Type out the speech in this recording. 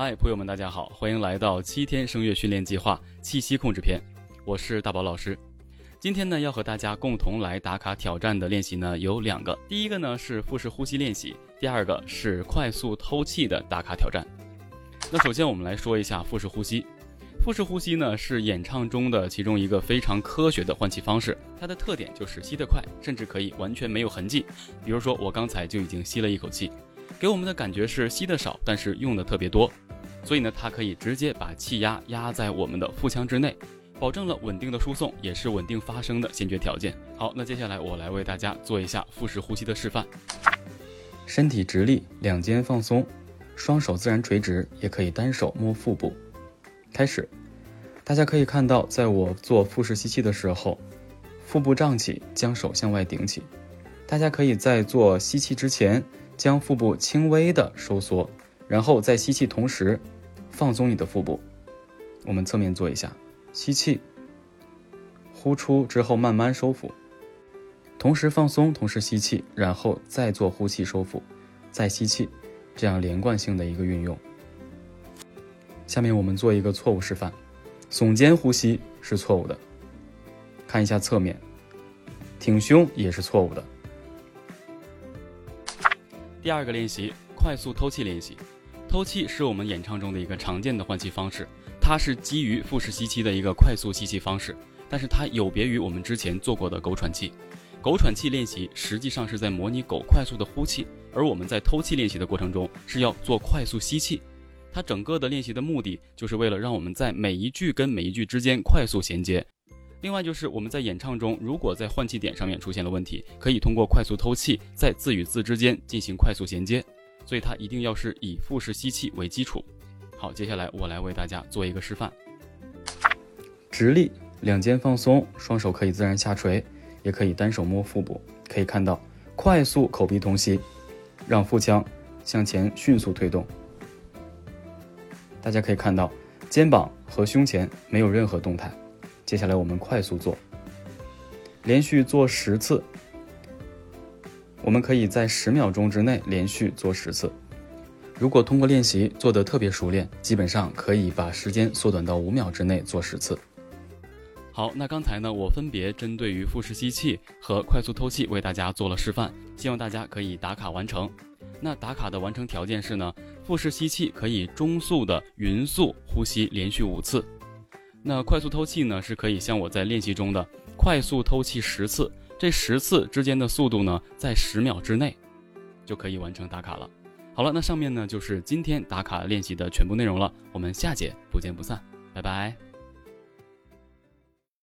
嗨，朋友们，大家好，欢迎来到七天声乐训练计划气息控制篇，我是大宝老师。今天呢，要和大家共同来打卡挑战的练习呢有两个，第一个呢是腹式呼吸练习，第二个是快速透气的打卡挑战。那首先我们来说一下腹式呼吸。腹式呼吸呢是演唱中的其中一个非常科学的换气方式，它的特点就是吸得快，甚至可以完全没有痕迹。比如说我刚才就已经吸了一口气，给我们的感觉是吸的少，但是用的特别多。所以呢，它可以直接把气压压在我们的腹腔之内，保证了稳定的输送，也是稳定发声的先决条件。好，那接下来我来为大家做一下腹式呼吸的示范。身体直立，两肩放松，双手自然垂直，也可以单手摸腹部。开始，大家可以看到，在我做腹式吸气的时候，腹部胀起，将手向外顶起。大家可以在做吸气之前，将腹部轻微的收缩，然后在吸气同时。放松你的腹部，我们侧面做一下，吸气，呼出之后慢慢收腹，同时放松，同时吸气，然后再做呼气收腹，再吸气，这样连贯性的一个运用。下面我们做一个错误示范，耸肩呼吸是错误的，看一下侧面，挺胸也是错误的。第二个练习，快速透气练习。透气是我们演唱中的一个常见的换气方式，它是基于腹式吸气的一个快速吸气方式，但是它有别于我们之前做过的狗喘气。狗喘气练习实际上是在模拟狗快速的呼气，而我们在透气练习的过程中是要做快速吸气。它整个的练习的目的就是为了让我们在每一句跟每一句之间快速衔接。另外就是我们在演唱中，如果在换气点上面出现了问题，可以通过快速透气，在字与字之间进行快速衔接。所以它一定要是以腹式吸气为基础。好，接下来我来为大家做一个示范。直立，两肩放松，双手可以自然下垂，也可以单手摸腹部。可以看到，快速口鼻同吸，让腹腔向前迅速推动。大家可以看到，肩膀和胸前没有任何动态。接下来我们快速做，连续做十次。我们可以在十秒钟之内连续做十次。如果通过练习做得特别熟练，基本上可以把时间缩短到五秒之内做十次。好，那刚才呢，我分别针对于腹式吸气和快速透气为大家做了示范，希望大家可以打卡完成。那打卡的完成条件是呢，腹式吸气可以中速的匀速呼吸连续五次，那快速透气呢是可以像我在练习中的快速透气十次。这十次之间的速度呢，在十秒之内就可以完成打卡了。好了，那上面呢就是今天打卡练习的全部内容了。我们下节不见不散，拜拜。